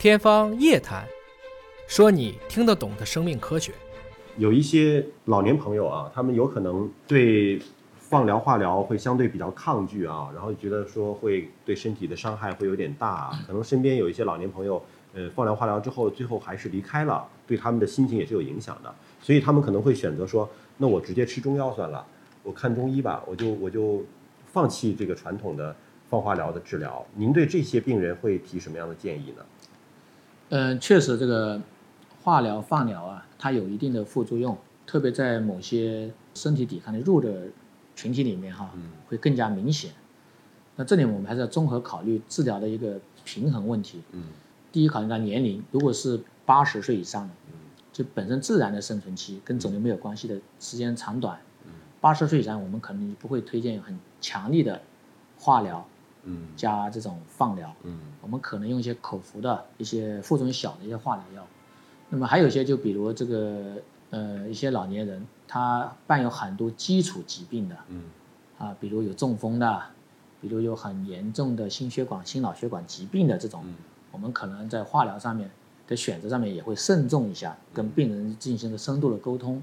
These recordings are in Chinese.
天方夜谭，说你听得懂的生命科学。有一些老年朋友啊，他们有可能对放疗、化疗会相对比较抗拒啊，然后觉得说会对身体的伤害会有点大，可能身边有一些老年朋友，呃，放疗、化疗之后，最后还是离开了，对他们的心情也是有影响的，所以他们可能会选择说，那我直接吃中药算了，我看中医吧，我就我就放弃这个传统的放化疗的治疗。您对这些病人会提什么样的建议呢？嗯，确实，这个化疗、放疗啊，它有一定的副作用，特别在某些身体抵抗力弱的群体里面哈，会更加明显。那这里我们还是要综合考虑治疗的一个平衡问题。嗯，第一，考虑到年龄，如果是八十岁以上的，就本身自然的生存期跟肿瘤没有关系的时间长短，八十岁以上，我们可能不会推荐很强力的化疗。嗯，加这种放疗，嗯，我们可能用一些口服的一些副作用小的一些化疗药。那么还有一些，就比如这个呃一些老年人，他伴有很多基础疾病的，嗯，啊，比如有中风的，比如有很严重的心血管、心脑血管疾病的这种，我们可能在化疗上面的选择上面也会慎重一下，跟病人进行个深度的沟通，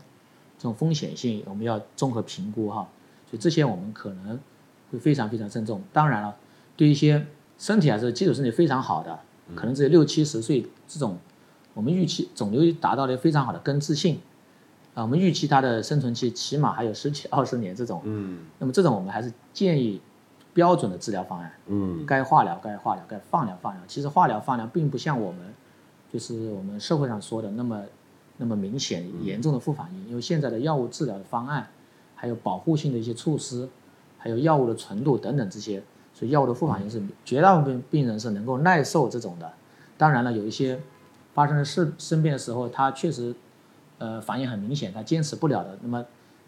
这种风险性我们要综合评估哈。所以这些我们可能会非常非常慎重。当然了。对一些身体还是基础身体非常好的，可能只有六七十岁这种，我们预期肿瘤达到了非常好的根治性，啊，我们预期它的生存期起码还有十几二十年这种，嗯，那么这种我们还是建议标准的治疗方案，嗯，该化疗该化疗，该放疗放疗。其实化疗放疗并不像我们，就是我们社会上说的那么那么明显严重的副反应，因为现在的药物治疗的方案，还有保护性的一些措施，还有药物的纯度等等这些。所以药物的副反应是绝大部分病人是能够耐受这种的，当然了，有一些发生了事生病的时候，他确实，呃，反应很明显，他坚持不了的，那么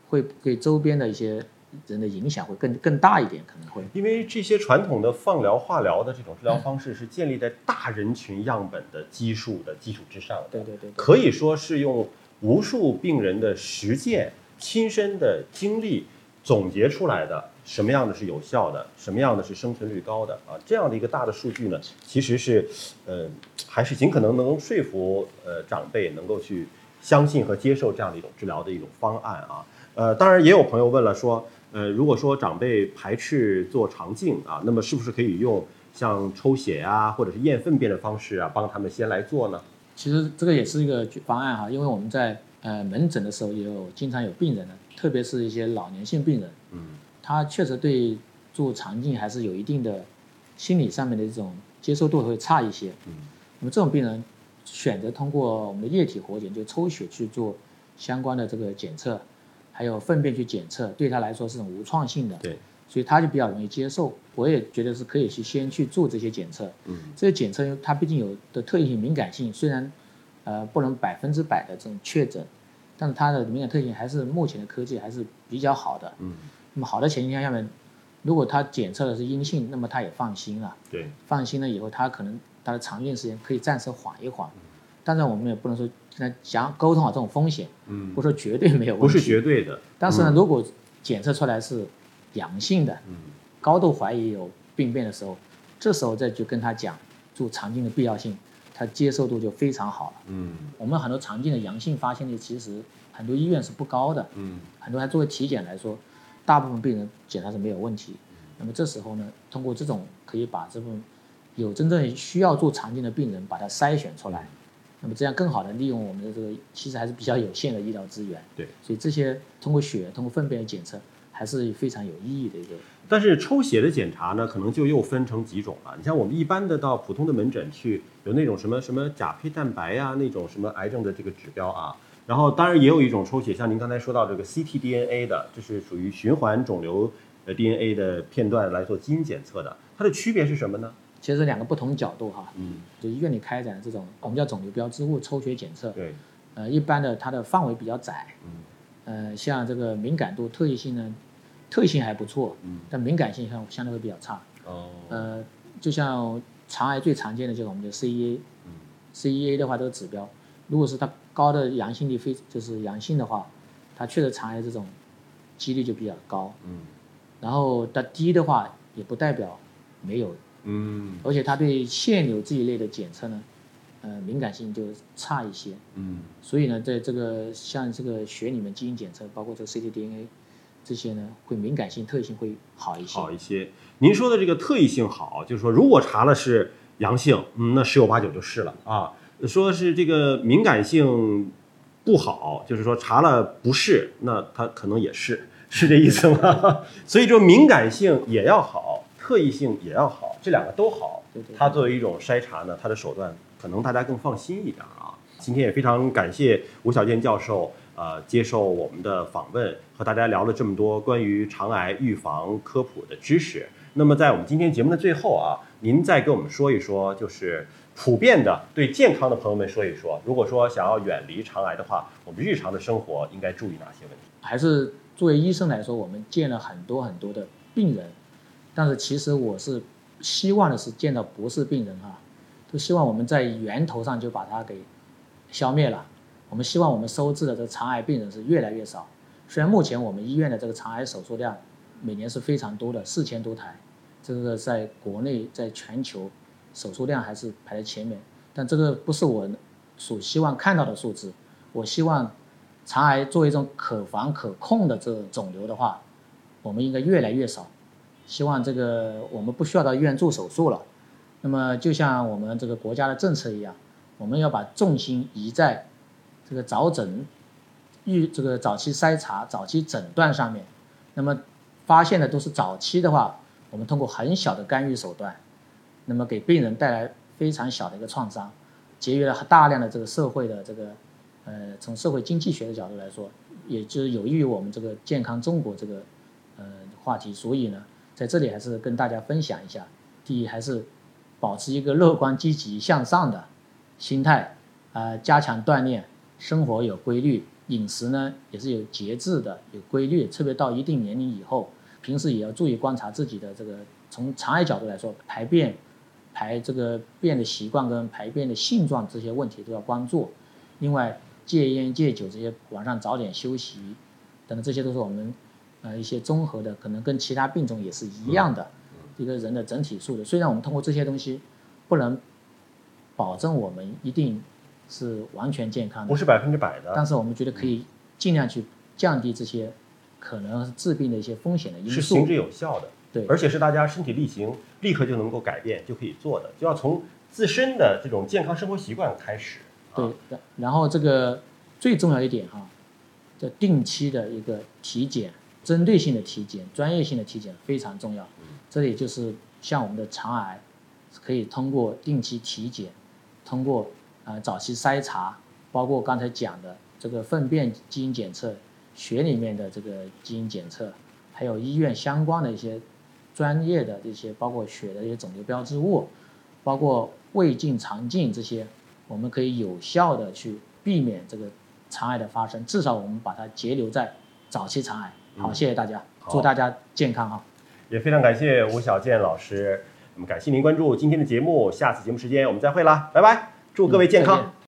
会给周边的一些人的影响会更更大一点，可能会。因为这些传统的放疗、化疗的这种治疗方式是建立在大人群样本的基数的基础之上，对对对，可以说是用无数病人的实践、亲身的经历总结出来的。什么样的是有效的，什么样的是生存率高的啊？这样的一个大的数据呢，其实是，呃，还是尽可能能说服呃长辈能够去相信和接受这样的一种治疗的一种方案啊。呃，当然也有朋友问了，说，呃，如果说长辈排斥做肠镜啊，那么是不是可以用像抽血呀，或者是验粪便的方式啊，帮他们先来做呢？其实这个也是一个方案哈，因为我们在呃门诊的时候也有经常有病人呢，特别是一些老年性病人，嗯。他确实对做肠镜还是有一定的心理上面的这种接受度会差一些。嗯，那么这种病人选择通过我们的液体活检，就抽血去做相关的这个检测，还有粪便去检测，对他来说是种无创性的。对，所以他就比较容易接受。我也觉得是可以去先去做这些检测。嗯，这些检测它毕竟有的特异性、敏感性，虽然呃不能百分之百的这种确诊，但是它的敏感特性还是目前的科技还是比较好的。嗯。那么好的前提下面，如果他检测的是阴性，那么他也放心了。对，放心了以后，他可能他的肠镜时间可以暂时缓一缓。当然，我们也不能说跟他讲沟通好这种风险。嗯，不说绝对没有问题。不是绝对的。但是呢，如果检测出来是阳性的，嗯，高度怀疑有病变的时候，这时候再去跟他讲做肠镜的必要性，他接受度就非常好了。嗯，我们很多肠镜的阳性发现率其实很多医院是不高的。嗯，很多还作为体检来说。大部分病人检查是没有问题，那么这时候呢，通过这种可以把这部分有真正需要做肠镜的病人把它筛选出来，那么这样更好的利用我们的这个其实还是比较有限的医疗资源。对，所以这些通过血、通过粪便的检测还是非常有意义的一个。但是抽血的检查呢，可能就又分成几种了。你像我们一般的到普通的门诊去，有那种什么什么甲胚蛋白呀，那种什么癌症的这个指标啊。然后，当然也有一种抽血，像您刚才说到这个 ctDNA 的，这是属于循环肿瘤呃 DNA 的片段来做基因检测的。它的区别是什么呢？其实两个不同角度哈。嗯。就医院里开展这种我们叫肿瘤标志物抽血检测。对。呃，一般的它的范围比较窄。嗯。呃，像这个敏感度、特异性呢，特异性还不错。嗯。但敏感性相相对会比较差。哦。呃，就像肠癌最常见的就是我们的 CEA。嗯。CEA 的话，这个指标，如果是它。高的阳性率非就是阳性的话，它确实肠癌这种几率就比较高。嗯，然后它低的话也不代表没有。嗯，而且它对腺瘤这一类的检测呢，呃敏感性就差一些。嗯所以呢，在这个像这个血里面基因检测，包括这个 ctDNA 这些呢，会敏感性特异性会好一些。好一些。您说的这个特异性好，就是说如果查了是阳性，嗯，那十有八九就是了啊。说是这个敏感性不好，就是说查了不是，那它可能也是，是这意思吗？所以说敏感性也要好，特异性也要好，这两个都好。它作为一种筛查呢，它的手段可能大家更放心一点啊。今天也非常感谢吴小健教授，呃，接受我们的访问，和大家聊了这么多关于肠癌预防科普的知识。那么在我们今天节目的最后啊，您再给我们说一说，就是普遍的对健康的朋友们说一说，如果说想要远离肠癌的话，我们日常的生活应该注意哪些问题？还是作为医生来说，我们见了很多很多的病人，但是其实我是希望的是见到不是病人啊，都希望我们在源头上就把它给消灭了。我们希望我们收治的这个肠癌病人是越来越少。虽然目前我们医院的这个肠癌手术量每年是非常多的，四千多台，这个在国内在全球手术量还是排在前面，但这个不是我所希望看到的数字。我希望肠癌作为一种可防可控的这种肿瘤的话，我们应该越来越少。希望这个我们不需要到医院做手术了。那么就像我们这个国家的政策一样，我们要把重心移在这个早诊、预这个早期筛查、早期诊断上面。那么发现的都是早期的话，我们通过很小的干预手段，那么给病人带来非常小的一个创伤，节约了大量的这个社会的这个呃，从社会经济学的角度来说，也就是有益于我们这个健康中国这个呃话题。所以呢，在这里还是跟大家分享一下，第一还是保持一个乐观、积极向上的心态，呃，加强锻炼，生活有规律，饮食呢也是有节制的、有规律，特别到一定年龄以后，平时也要注意观察自己的这个，从肠癌角度来说，排便、排这个便的习惯跟排便的性状这些问题都要关注。另外，戒烟戒酒这些，晚上早点休息，等等，这些都是我们呃一些综合的，可能跟其他病种也是一样的一个人的整体素质。虽然我们通过这些东西不能保证我们一定是完全健康的不，是百分之百的，但是我们觉得可以尽量去降低这些可能治病的一些风险的因素是行之。有效的。对而且是大家身体力行，立刻就能够改变，就可以做的，就要从自身的这种健康生活习惯开始。啊对，然然后这个最重要一点哈，叫定期的一个体检，针对性的体检、专业性的体检非常重要。这里就是像我们的肠癌，可以通过定期体检，通过呃早期筛查，包括刚才讲的这个粪便基因检测、血里面的这个基因检测，还有医院相关的一些专业的这些，包括血的一些肿瘤标志物，包括胃镜、肠镜这些，我们可以有效的去避免这个肠癌的发生，至少我们把它截留在早期肠癌。好，谢谢大家，祝大家健康啊！也非常感谢吴小健老师，那么感谢您关注今天的节目，下次节目时间我们再会啦，拜拜，祝各位健康。